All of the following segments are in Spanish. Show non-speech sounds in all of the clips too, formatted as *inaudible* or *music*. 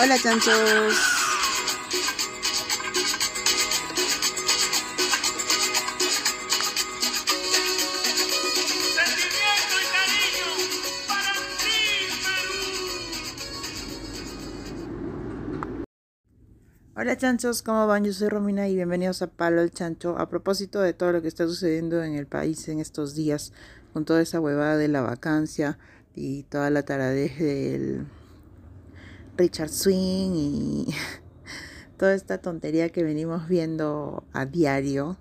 Hola chanchos. Hola chanchos, ¿cómo van? Yo soy Romina y bienvenidos a Palo el Chancho. A propósito de todo lo que está sucediendo en el país en estos días, con toda esa huevada de la vacancia y toda la taradez del Richard Swing y *laughs* toda esta tontería que venimos viendo a diario,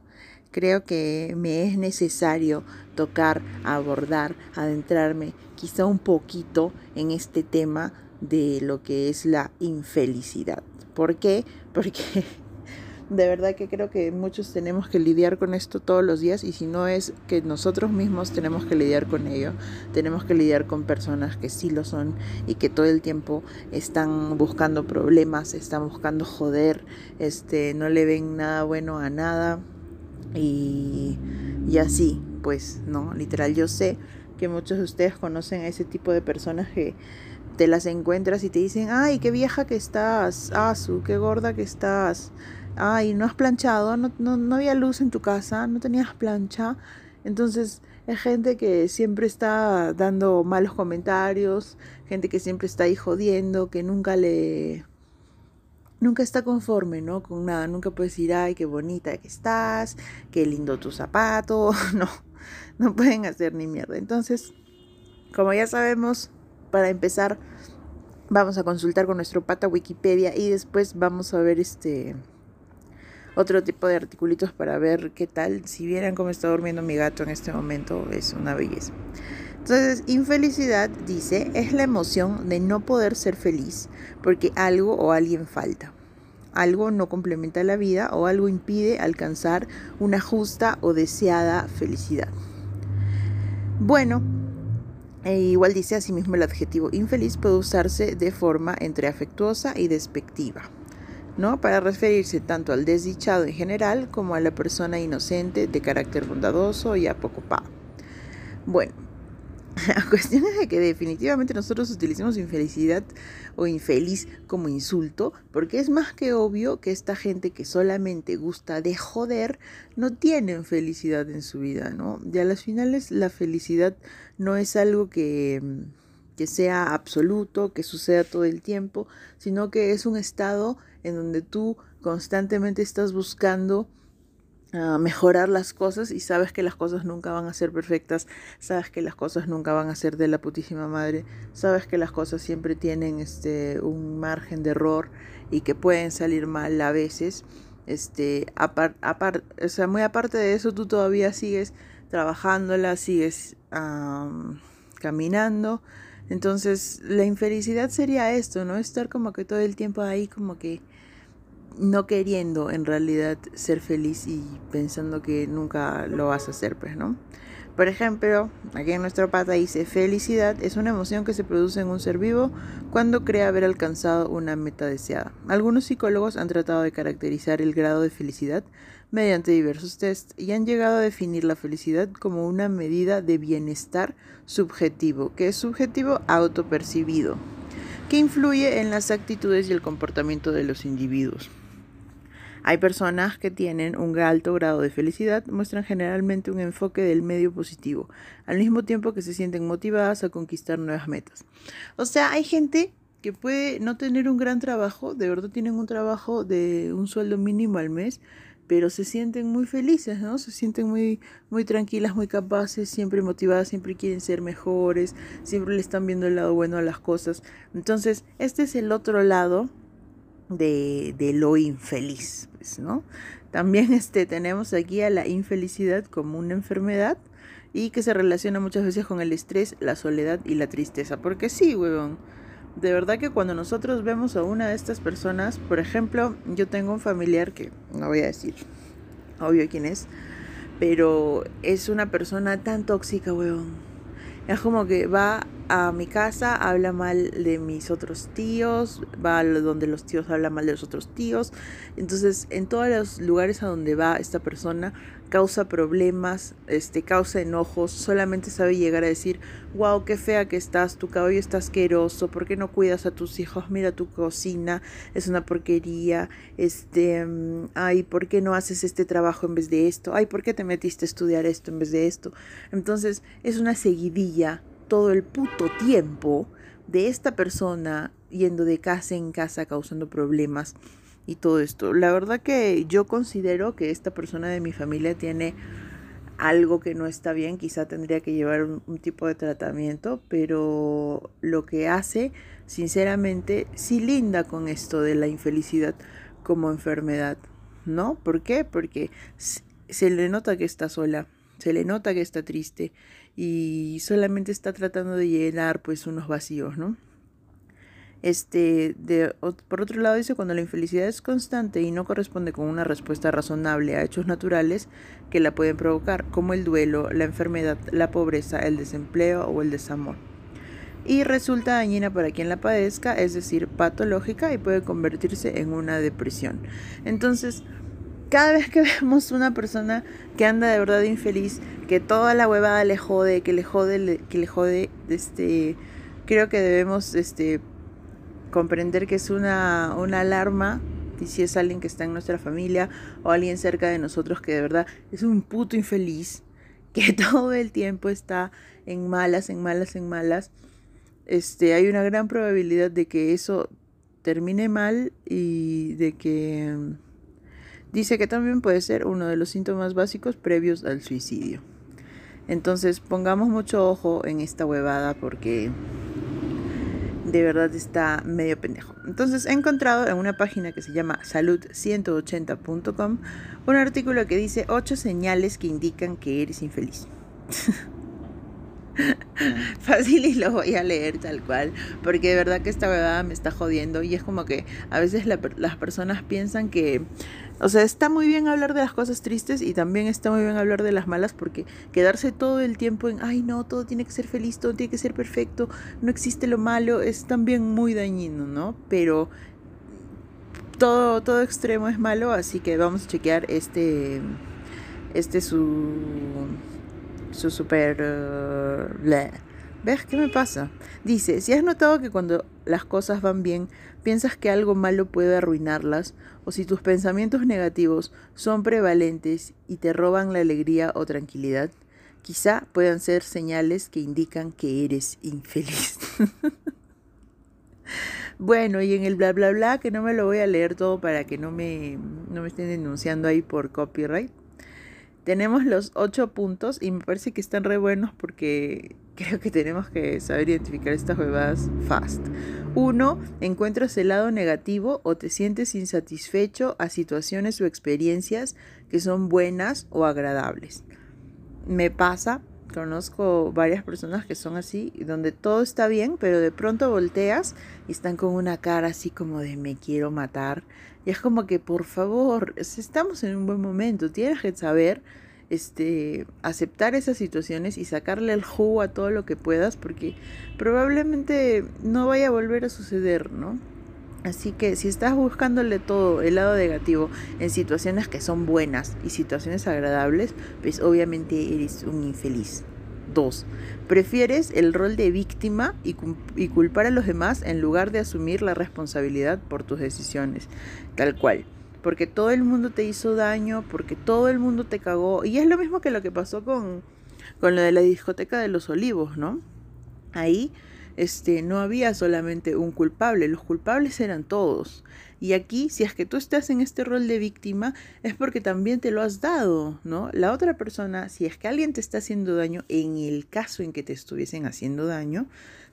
creo que me es necesario tocar, abordar, adentrarme quizá un poquito en este tema de lo que es la infelicidad. ¿Por qué? *laughs* Porque de verdad que creo que muchos tenemos que lidiar con esto todos los días y si no es que nosotros mismos tenemos que lidiar con ello, tenemos que lidiar con personas que sí lo son y que todo el tiempo están buscando problemas, están buscando joder, este, no le ven nada bueno a nada y, y así, pues, no, literal, yo sé que muchos de ustedes conocen a ese tipo de personas que te las encuentras y te dicen, ay, qué vieja que estás, Asu, qué gorda que estás, ay, no has planchado, no, no, no había luz en tu casa, no tenías plancha. Entonces, es gente que siempre está dando malos comentarios, gente que siempre está ahí jodiendo, que nunca le... Nunca está conforme, ¿no? Con nada, nunca puede decir, ay, qué bonita que estás, qué lindo tu zapato, *laughs* no, no pueden hacer ni mierda. Entonces, como ya sabemos, para empezar vamos a consultar con nuestro pata Wikipedia y después vamos a ver este otro tipo de articulitos para ver qué tal. Si vieran cómo está durmiendo mi gato en este momento, es una belleza. Entonces, infelicidad, dice, es la emoción de no poder ser feliz porque algo o alguien falta. Algo no complementa la vida o algo impide alcanzar una justa o deseada felicidad. Bueno, e igual dice asimismo el adjetivo infeliz puede usarse de forma entre afectuosa y despectiva, ¿no? Para referirse tanto al desdichado en general como a la persona inocente de carácter bondadoso y apocopado. Bueno, *laughs* la cuestión es de que definitivamente nosotros utilicemos infelicidad o infeliz como insulto, porque es más que obvio que esta gente que solamente gusta de joder no tienen felicidad en su vida, ¿no? Y a las finales la felicidad no es algo que, que sea absoluto, que suceda todo el tiempo, sino que es un estado en donde tú constantemente estás buscando mejorar las cosas y sabes que las cosas nunca van a ser perfectas, sabes que las cosas nunca van a ser de la putísima madre, sabes que las cosas siempre tienen este un margen de error y que pueden salir mal a veces. Este, apart, o sea, muy aparte de eso, tú todavía sigues trabajándola, sigues caminando. Entonces, la infelicidad sería esto, ¿no? Estar como que todo el tiempo ahí como que no queriendo en realidad ser feliz y pensando que nunca lo vas a hacer, pues, ¿no? Por ejemplo, aquí en nuestra pata dice, felicidad es una emoción que se produce en un ser vivo cuando cree haber alcanzado una meta deseada. Algunos psicólogos han tratado de caracterizar el grado de felicidad mediante diversos tests y han llegado a definir la felicidad como una medida de bienestar subjetivo, que es subjetivo autopercibido, que influye en las actitudes y el comportamiento de los individuos. Hay personas que tienen un alto grado de felicidad, muestran generalmente un enfoque del medio positivo, al mismo tiempo que se sienten motivadas a conquistar nuevas metas. O sea, hay gente que puede no tener un gran trabajo, de verdad tienen un trabajo de un sueldo mínimo al mes, pero se sienten muy felices, ¿no? Se sienten muy, muy tranquilas, muy capaces, siempre motivadas, siempre quieren ser mejores, siempre le están viendo el lado bueno a las cosas. Entonces, este es el otro lado de, de lo infeliz, pues, ¿no? También este, tenemos aquí a la infelicidad como una enfermedad y que se relaciona muchas veces con el estrés, la soledad y la tristeza. Porque sí, huevón, de verdad que cuando nosotros vemos a una de estas personas, por ejemplo, yo tengo un familiar que no voy a decir, obvio quién es, pero es una persona tan tóxica, huevón. Es como que va a mi casa, habla mal de mis otros tíos, va a donde los tíos hablan mal de los otros tíos. Entonces, en todos los lugares a donde va esta persona, causa problemas, este, causa enojos, solamente sabe llegar a decir, wow, qué fea que estás, tu cabello está asqueroso, ¿por qué no cuidas a tus hijos? Mira tu cocina, es una porquería, este, ay, ¿por qué no haces este trabajo en vez de esto? Ay, ¿por qué te metiste a estudiar esto en vez de esto? Entonces, es una seguidilla todo el puto tiempo de esta persona yendo de casa en casa causando problemas y todo esto. La verdad que yo considero que esta persona de mi familia tiene algo que no está bien, quizá tendría que llevar un, tipo de tratamiento, pero lo que hace, sinceramente, sí linda con esto de la infelicidad como enfermedad, ¿no? ¿Por qué? Porque se le nota que está sola, se le nota que está triste y solamente está tratando de llenar pues unos vacíos, ¿no? Este, de, por otro lado dice, cuando la infelicidad es constante y no corresponde con una respuesta razonable a hechos naturales que la pueden provocar, como el duelo, la enfermedad, la pobreza, el desempleo o el desamor. Y resulta dañina para quien la padezca, es decir, patológica y puede convertirse en una depresión. Entonces, cada vez que *laughs* vemos una persona que anda de verdad infeliz, que toda la huevada le jode, que le jode, que le jode, este, creo que debemos, este, comprender que es una, una alarma y si es alguien que está en nuestra familia o alguien cerca de nosotros que de verdad es un puto infeliz, *laughs* que todo el tiempo está en malas, en malas, en malas, este, hay una gran probabilidad de que eso termine mal y de que Dice que también puede ser uno de los síntomas básicos previos al suicidio. Entonces pongamos mucho ojo en esta huevada porque de verdad está medio pendejo. Entonces he encontrado en una página que se llama salud180.com un artículo que dice 8 señales que indican que eres infeliz. *laughs* *laughs* Fácil y lo voy a leer tal cual, porque de verdad que esta huevada me está jodiendo y es como que a veces las personas piensan que o sea, está muy bien hablar de las cosas tristes y también está muy bien hablar de las malas porque quedarse todo el tiempo en, ay no, todo tiene que ser feliz, todo tiene que ser perfecto, no existe lo malo, es también muy dañino, ¿no? Pero todo, todo extremo es malo, así que vamos a chequear este, este su, su super... Uh, ¿Ves qué me pasa? Dice, si has notado que cuando las cosas van bien, piensas que algo malo puede arruinarlas, o si tus pensamientos negativos son prevalentes y te roban la alegría o tranquilidad, quizá puedan ser señales que indican que eres infeliz. *laughs* bueno, y en el bla bla bla, que no me lo voy a leer todo para que no me, no me estén denunciando ahí por copyright. Tenemos los ocho puntos y me parece que están re buenos porque *laughs* creo que tenemos que saber identificar estas huevadas fast. Uno, encuentras el lado negativo o te sientes insatisfecho a situaciones o experiencias que son buenas o agradables. Me pasa, conozco varias personas que son así, donde todo está bien, pero de pronto volteas y están con una cara así como de me quiero matar. Y es como que, por favor, estamos en un buen momento, tienes que saber este, aceptar esas situaciones y sacarle el jugo a todo lo que puedas, porque probablemente no vaya a volver a suceder, ¿no? Así que si estás buscándole todo el lado negativo en situaciones que son buenas y situaciones agradables, pues obviamente eres un infeliz. 2. Prefieres el rol de víctima y, y culpar a los demás en lugar de asumir la responsabilidad por tus decisiones. Tal cual porque todo el mundo te hizo daño, porque todo el mundo te cagó. Y es lo mismo que lo que pasó con, con lo de la discoteca de los olivos, ¿no? Ahí este, no había solamente un culpable, los culpables eran todos. Y aquí, si es que tú estás en este rol de víctima, es porque también te lo has dado, ¿no? La otra persona, si es que alguien te está haciendo daño, en el caso en que te estuviesen haciendo daño,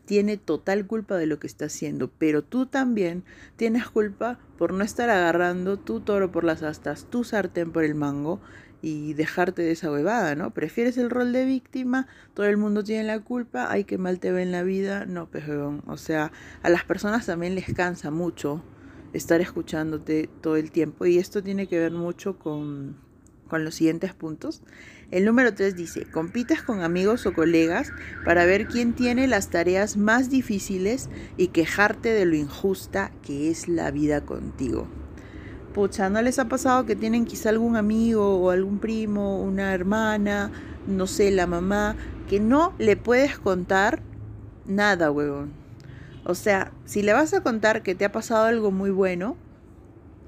tiene total culpa de lo que está haciendo, pero tú también tienes culpa por no estar agarrando tu toro por las astas, tu sartén por el mango y dejarte de esa huevada, ¿no? ¿Prefieres el rol de víctima? Todo el mundo tiene la culpa, ay, que mal te ve en la vida, no, pejón. O sea, a las personas también les cansa mucho estar escuchándote todo el tiempo y esto tiene que ver mucho con, con los siguientes puntos. El número 3 dice, compites con amigos o colegas para ver quién tiene las tareas más difíciles y quejarte de lo injusta que es la vida contigo. Pucha, ¿no les ha pasado que tienen quizá algún amigo o algún primo, una hermana, no sé, la mamá, que no le puedes contar nada, huevón? O sea, si le vas a contar que te ha pasado algo muy bueno,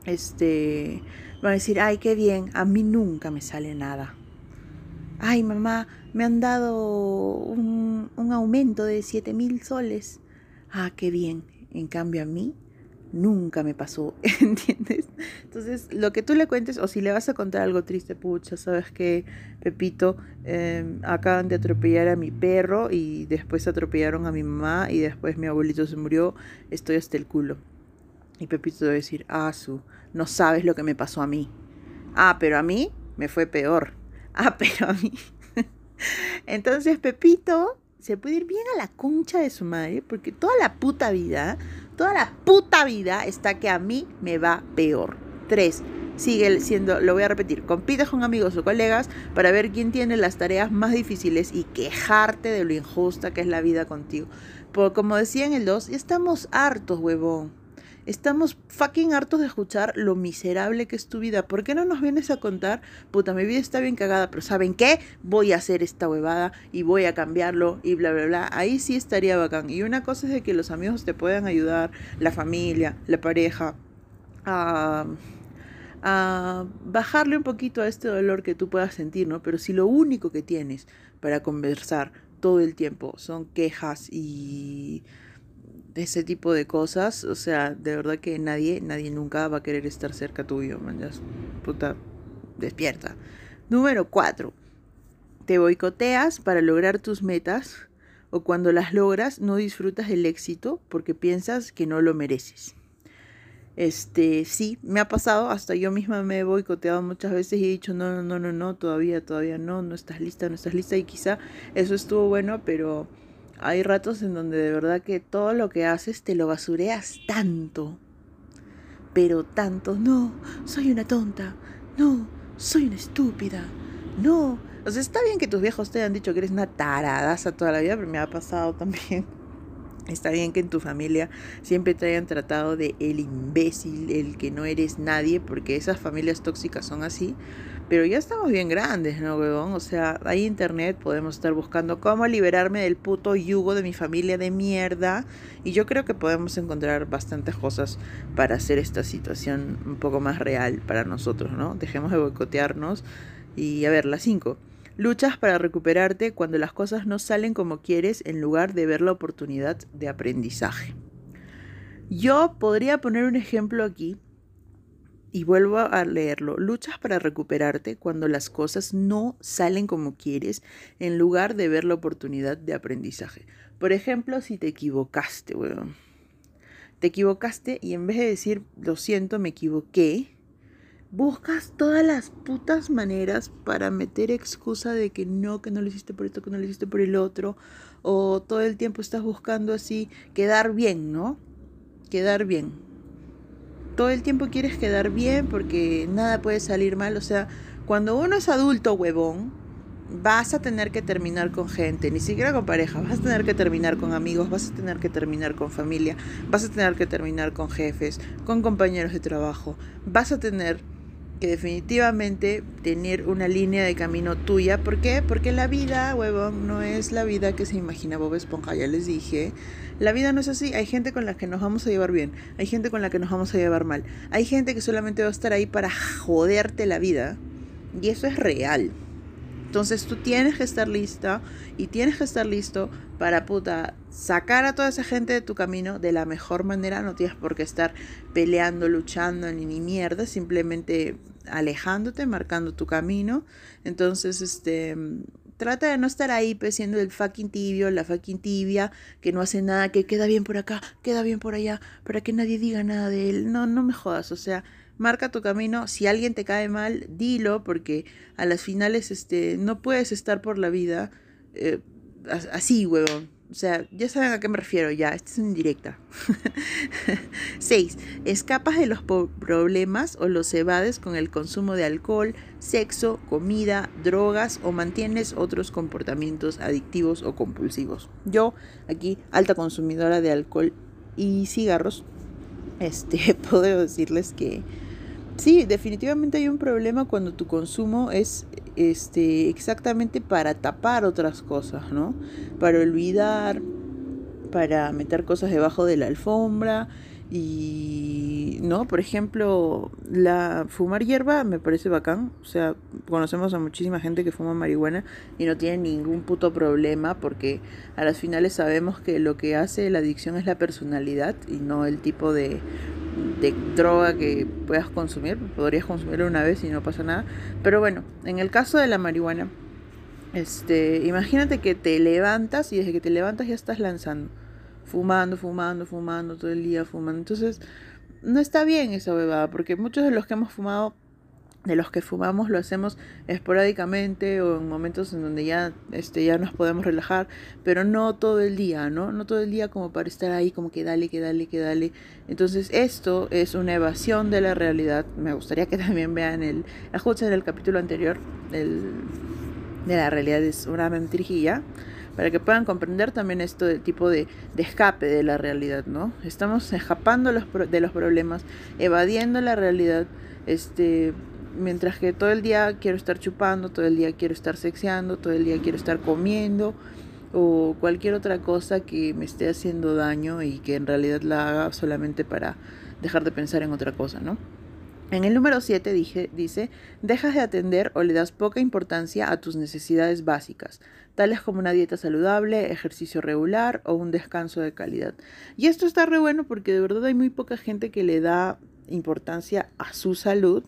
este, van a decir, ay, qué bien, a mí nunca me sale nada. Ay, mamá, me han dado un, un aumento de 7 mil soles. Ah, qué bien. En cambio a mí nunca me pasó, *laughs* ¿entiendes? Entonces, lo que tú le cuentes, o si le vas a contar algo triste, pucha, sabes que, Pepito, em, acaban de atropellar a mi perro y después atropellaron a mi mamá y después mi abuelito se murió, estoy hasta el culo. Y Pepito debe decir, ah, su, no sabes lo que me pasó a mí. Ah, pero a mí me fue peor. *laughs* Ah, pero a mí. *laughs* Entonces Pepito se puede ir bien a la concha de su madre porque toda la puta vida Toda la puta vida está que a mí me va peor. Tres, Sigue siendo, lo voy a repetir, compites con amigos o colegas para ver quién tiene las tareas más difíciles y quejarte de lo injusta que es la vida contigo. Por, como decía en el 2, estamos hartos, huevón. Estamos fucking hartos de escuchar lo miserable que es tu vida. ¿Por qué no nos vienes a contar, puta, mi vida está bien cagada, pero ¿saben qué? Voy a hacer esta huevada y voy a cambiarlo y bla, bla, bla. Ahí sí estaría bacán. Y una cosa es de que los amigos te puedan ayudar, la familia, la pareja, a, a bajarle un poquito a este dolor que tú puedas sentir, ¿no? Pero si lo único que tienes para conversar todo el tiempo son quejas y ese tipo de cosas, o sea, de verdad que nadie, nadie nunca va a querer estar cerca tuyo, man, puta, despierta. Número 4. Te boicoteas para lograr tus metas o cuando las logras no disfrutas del éxito porque piensas que no lo mereces. Este, sí, me ha pasado, hasta yo misma me he boicoteado muchas veces y he dicho, no, no, no, no, no, todavía, todavía no, no estás lista, no estás lista y quizá eso estuvo bueno, pero hay ratos en donde de verdad que todo lo que haces te lo basureas tanto. Pero tanto, no, soy una tonta, no, soy una estúpida, no. O sea, está bien que tus viejos te hayan dicho que eres una taradaza toda la vida, pero me ha pasado también. *laughs* Está bien que en tu familia siempre te hayan tratado de el imbécil, el que no eres nadie, porque esas familias tóxicas son así. Pero ya estamos bien grandes, ¿no, huevón? O sea, hay internet, podemos estar buscando cómo liberarme del puto yugo de mi familia de mierda. Y yo creo que podemos encontrar bastantes cosas para hacer esta situación un poco más real para nosotros, ¿no? Dejemos de boicotearnos. Y a ver, las cinco. Luchas para recuperarte cuando las cosas no salen como quieres en lugar de ver la oportunidad de aprendizaje. Yo podría poner un ejemplo aquí y vuelvo a leerlo. Luchas para recuperarte cuando las cosas no salen como quieres en lugar de ver la oportunidad de aprendizaje. Por ejemplo, si te equivocaste, weón. Te equivocaste y en vez de decir, lo siento, me equivoqué, buscas todas las putas maneras para meter excusa de que no, que no lo hiciste por esto, que no lo hiciste por el otro, o todo el tiempo estás buscando así quedar bien, ¿no? Quedar bien todo el tiempo quieres quedar bien porque nada puede salir mal. O sea, cuando uno es adulto, huevón, vas a tener que terminar con gente, ni siquiera con pareja, vas a tener que terminar con amigos, vas a tener que terminar con familia, vas a tener que terminar con jefes, con compañeros de trabajo, vas a tener que definitivamente tener una línea de camino tuya. ¿Por qué? Porque la vida, huevón, no es la vida que se imagina Bob Esponja, ya les dije. La vida no es así. Hay gente con la que nos vamos a llevar bien, hay gente con la que nos vamos a llevar mal, hay gente que solamente va a estar ahí para joderte la vida. Y eso es real. Entonces tú tienes que estar lista y tienes que estar listo para puta sacar a toda esa gente de tu camino de la mejor manera. No tienes por qué estar peleando, luchando ni, ni mierda, simplemente alejándote, marcando tu camino. Entonces, este, trata de no estar ahí pues, el fucking tibio, la fucking tibia, que no hace nada, que queda bien por acá, queda bien por allá, para que nadie diga nada de él. No, no me jodas, o sea, marca tu camino. Si alguien te cae mal, dilo, porque a las finales este, no puedes estar por la vida eh, así, huevón. O sea, ya saben a qué me refiero ya, esta es indirecta. *laughs* 6. Escapas de los problemas o los evades con el consumo de alcohol, sexo, comida, drogas o mantienes otros comportamientos adictivos o compulsivos. Yo, aquí, alta consumidora de alcohol y cigarros, este, *laughs* puedo decirles que sí, definitivamente hay un problema cuando tu consumo es este, exactamente para tapar otras cosas, ¿no? Para olvidar, para meter cosas debajo de la alfombra y, ¿no? Por ejemplo, la fumar hierba me parece bacán, o sea, conocemos a muchísima gente que fuma marihuana y no tiene ningún puto problema porque a las finales sabemos que lo que hace la adicción es la personalidad y no el tipo de de droga que puedas consumir, podrías consumirlo una vez y no pasa nada. Pero bueno, en el caso de la marihuana, este, imagínate que te levantas y desde que te levantas ya estás lanzando, fumando, fumando, fumando, todo el día fumando. Entonces, no está bien esa bebada, porque muchos de los que hemos fumado de los que fumamos lo hacemos esporádicamente o en momentos en donde ya, este, ya nos podemos relajar, pero no todo el día, ¿no? No todo el día como para estar ahí como que dale, que dale, que dale. Entonces esto es una evasión de la realidad. Me gustaría que *laughs* también vean el, en el capítulo anterior el, de la realidad es una mentirijilla para que puedan comprender también esto del tipo de, escape de la realidad, ¿no? Estamos escapando los, de los problemas, evadiendo la realidad, este, mientras que todo el día quiero estar chupando, todo el día quiero estar sexeando, todo el día quiero estar comiendo o cualquier otra cosa que me esté haciendo daño y que en realidad la haga solamente para dejar de pensar en otra cosa, ¿no? En el número 7 dice, dejas de atender o le das poca importancia a tus necesidades básicas, tales como una dieta saludable, ejercicio regular o un descanso de calidad. Y esto está re bueno porque de verdad hay muy poca gente que le da importancia a su salud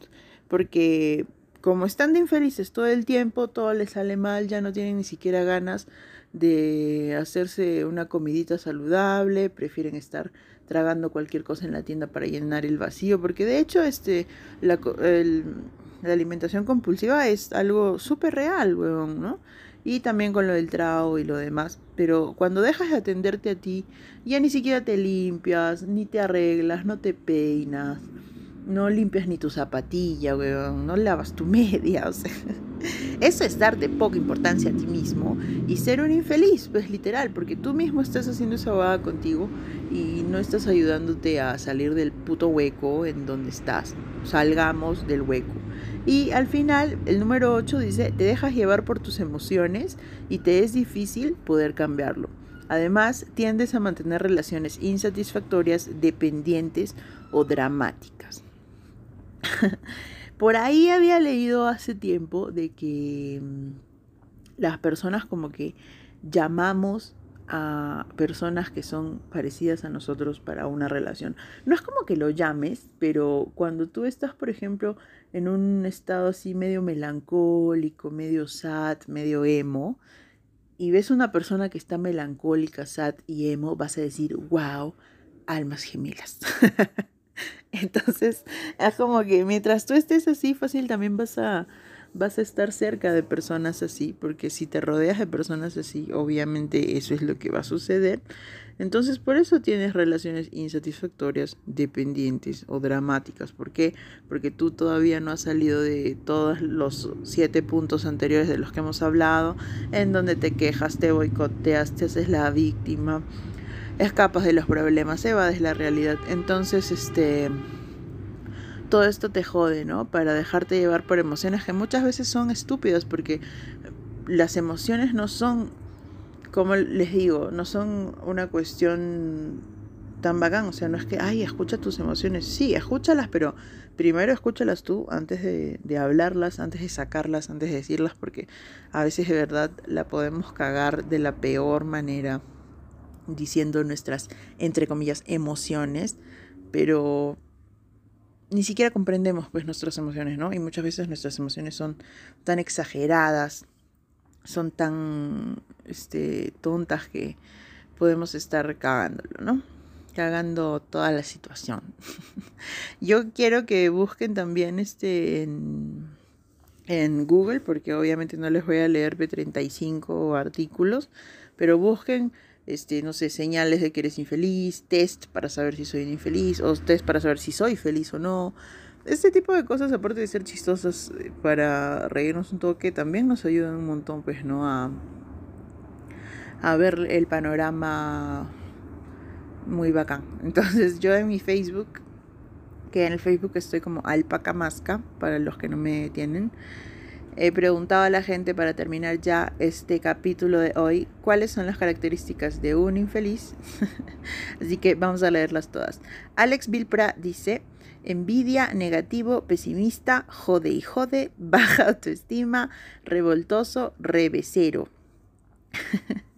porque como están de infelices todo el tiempo, todo les sale mal, ya no tienen ni siquiera ganas de hacerse una comidita saludable, prefieren estar tragando cualquier cosa en la tienda para llenar el vacío, porque de hecho este, la, la alimentación compulsiva es algo súper real, weón, ¿no? Y también con lo del trago y lo demás. Pero cuando dejas de atenderte a ti, ya ni siquiera te limpias, ni te arreglas, no te peinas no limpias ni tu zapatilla, weón, no lavas tu *laughs* media, o sea, eso es darte poca importancia a ti mismo y ser un infeliz, pues literal, porque tú mismo estás haciendo esa vaga contigo y no estás ayudándote a salir del puto hueco en donde estás. Salgamos del hueco. Y al final, el número 8 dice, te dejas llevar por tus emociones y te es difícil poder cambiarlo. Además, tiendes a mantener relaciones insatisfactorias, dependientes o dramáticas. Por ahí había leído hace tiempo de que mm, las personas como que llamamos a personas que son parecidas a nosotros para una relación. No es como que lo llames, pero cuando tú estás, por ejemplo, en un estado así medio melancólico, medio sad, medio emo, y ves una persona que está melancólica, sad y emo, vas a decir, wow, almas gemelas. *laughs* *laughs* Entonces, es como que mientras tú estés así, fácil también vas a, vas a estar cerca de personas así, porque si te rodeas de personas así, obviamente eso es lo que va a suceder. Entonces, por eso tienes relaciones insatisfactorias, dependientes o dramáticas. ¿Por qué? Porque tú todavía no has salido de todos los siete puntos anteriores de los que hemos hablado, en donde te quejas, te boicoteas, te haces la víctima escapas de los problemas, evades la realidad. Entonces, este todo esto te jode, ¿no? Para dejarte llevar por emociones que muchas veces son estúpidas porque las emociones no son como les digo, no son una cuestión tan bacán, o sea, no es que, ay, escucha tus emociones, sí, escúchalas, pero primero escúchalas tú antes de, de, hablarlas, antes de sacarlas, antes de decirlas, porque a veces de verdad la podemos cagar de la peor manera diciendo nuestras, entre comillas, emociones, pero ni siquiera comprendemos pues nuestras emociones, ¿no? Y muchas veces nuestras emociones son tan exageradas, son tan este, tontas que podemos estar cagándolo, ¿no? Cagando toda la situación. *laughs* Yo quiero que busquen también este en, Google, porque obviamente no les voy a leer B35 artículos, pero busquen este, no sé, señales de que eres infeliz, test para saber si soy infeliz, o test para saber si soy feliz o no. Este tipo de cosas, aparte de ser chistosas eh, para reírnos un toque, también nos ayudan un montón, pues, ¿no? A, a ver el panorama muy bacán. *laughs* Entonces yo en mi Facebook, que en el Facebook estoy como alpaca masca, para los que no me tienen, he preguntado a la gente para terminar ya este capítulo de hoy cuáles son las características de un infeliz. *laughs* Así que vamos a leerlas todas. Alex Vilpra dice, envidia, negativo, pesimista, jode y jode, *laughs* baja autoestima, revoltoso, revesero. *laughs*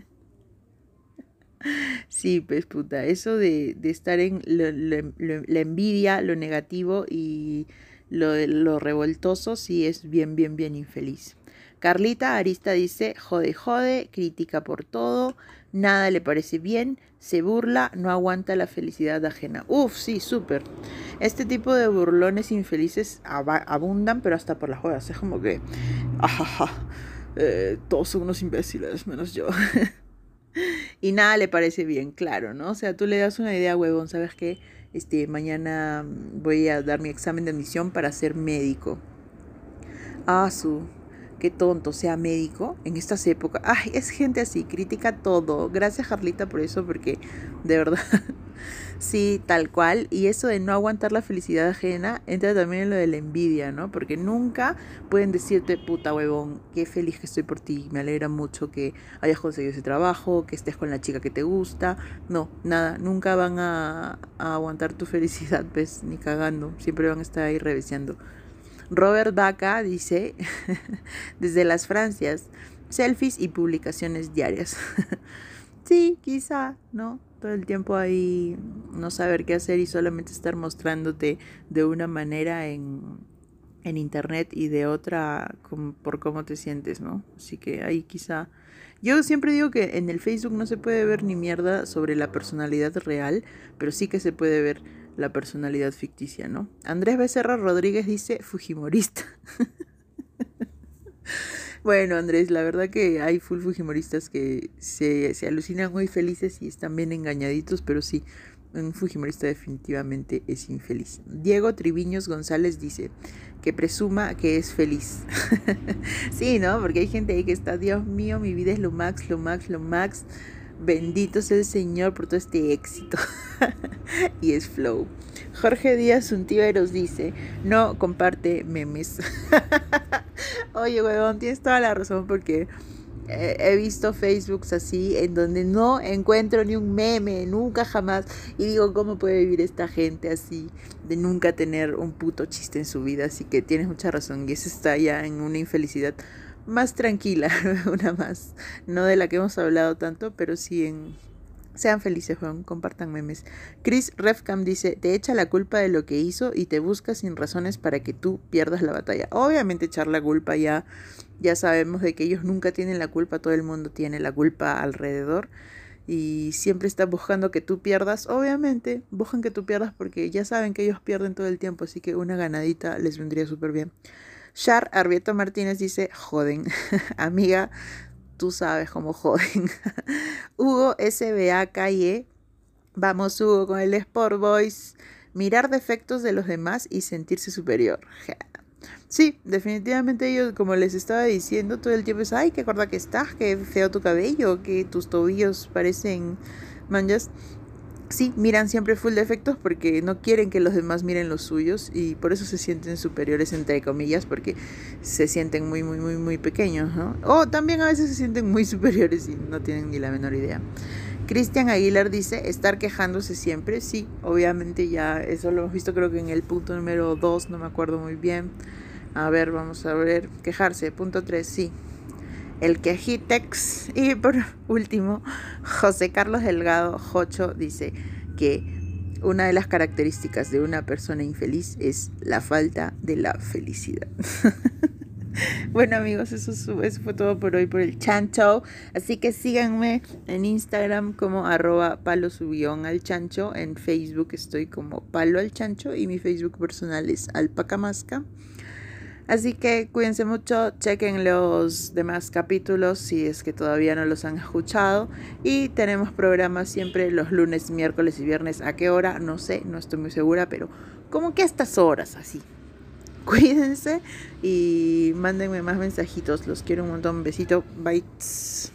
Sí, pues puta, eso de, estar en la envidia, lo negativo y lo, revoltoso, sí es bien, bien, bien infeliz. Carlita Arista dice, jode, jode, crítica por todo, nada le parece bien, se burla, no aguanta la felicidad ajena. Uf, sí, súper. Este tipo de burlones infelices abundan, pero hasta por las juegas. Es como que, ajaja, eh, todos son unos imbéciles, menos yo. *laughs* y nada le parece bien, claro, ¿no? O sea, tú le das una idea, huevón, ¿sabes qué? Este, mañana voy a dar mi examen de admisión para ser médico. Ah, su, qué tonto, sea médico en estas épocas. Ay, es gente así, critica todo. Gracias, Carlita, por eso, porque de verdad *laughs* Sí, tal cual. Y eso de no aguantar la felicidad ajena entra también en lo de la envidia, ¿no? Porque nunca pueden decirte, puta huevón, qué feliz que estoy por ti, me alegra mucho que hayas conseguido ese trabajo, que estés con la chica que te gusta. No, nada, nunca van a, aguantar tu *laughs* felicidad, pues, ni cagando. Siempre van a estar ahí reveseando. Robert Baca dice, *laughs* desde las Francias, selfies y publicaciones diarias. *laughs* sí, quizá, ¿no? Todo el tiempo ahí no saber qué hacer y solamente estar mostrándote de una manera en, en internet y de otra por cómo te sientes, ¿no? Así que ahí quizá... Yo siempre digo que en el Facebook no se puede ver ni mierda sobre la personalidad real, pero sí que se puede ver la personalidad ficticia, ¿no? Andrés Becerra Rodríguez dice Fujimorista. *laughs* Bueno, Andrés, la verdad que hay full fujimoristas que se, se alucinan muy felices y están bien engañaditos, pero sí, un fujimorista definitivamente es infeliz. Diego Triviños González dice que presuma que es feliz. *laughs* sí, ¿no? Porque hay gente ahí que está, Dios mío, mi vida es lo max, lo max, lo max. Bendito sea el Señor por todo este éxito. *laughs* y es flow. Jorge Díaz Untiveros dice, no comparte memes. *laughs* Oye, huevón, tienes toda la razón porque he visto Facebooks así en donde no encuentro ni un meme, nunca jamás. Y digo, ¿cómo puede vivir esta gente así de nunca tener un puto chiste en su vida? Así que tienes mucha razón y eso está ya en una infelicidad más tranquila, *laughs* una más, no de la que hemos hablado tanto, pero sí en sean felices, Juan, compartan memes. Chris Refcam dice, te echa la culpa de lo que hizo y te busca sin razones para que tú pierdas la batalla. Obviamente echar la culpa ya, ya sabemos de que ellos nunca tienen la culpa, todo el mundo tiene la culpa alrededor y siempre están buscando que tú pierdas. Obviamente, buscan que tú pierdas porque ya saben que ellos pierden todo el tiempo, así que una ganadita les vendría súper bien. Char Arbieto Martínez dice, joden, *laughs* amiga, tú sabes cómo joden. *laughs* Hugo SBA Vamos, Hugo, con el Sport Boys. Mirar defectos de los demás y sentirse superior. Sí, definitivamente ellos, como les estaba diciendo, todo el tiempo es, ay, qué gorda que estás, qué feo tu cabello, que tus tobillos parecen manjas sí, miran siempre full defectos porque no quieren que los demás miren los suyos y por eso se sienten superiores entre comillas porque se sienten muy muy muy muy pequeños, ¿no? O también a veces se sienten muy *laughs* superiores y no tienen ni la menor idea. Cristian Aguilar dice, estar quejándose siempre, sí, obviamente ya eso lo hemos visto creo que en el punto número 2, no me acuerdo muy bien. A ver, vamos a ver, quejarse, punto 3, sí, el quejitex. Y por último, José Carlos Delgado Jocho dice que una de las características de una persona infeliz es la falta de la felicidad. *laughs* bueno amigos, eso, fue todo por hoy por el chancho. Así que síganme en Instagram como arroba palo al chancho. En Facebook estoy como palo al chancho y mi Facebook personal es alpacamasca. Así que cuídense mucho, chequen los demás capítulos si es que todavía no los han escuchado. Y tenemos programas siempre los lunes, miércoles y viernes. ¿A qué hora? No sé, no estoy muy segura, pero como que a estas horas así. *laughs* Cuídense y mándenme más mensajitos. Los quiero un montón. Besito. Bye.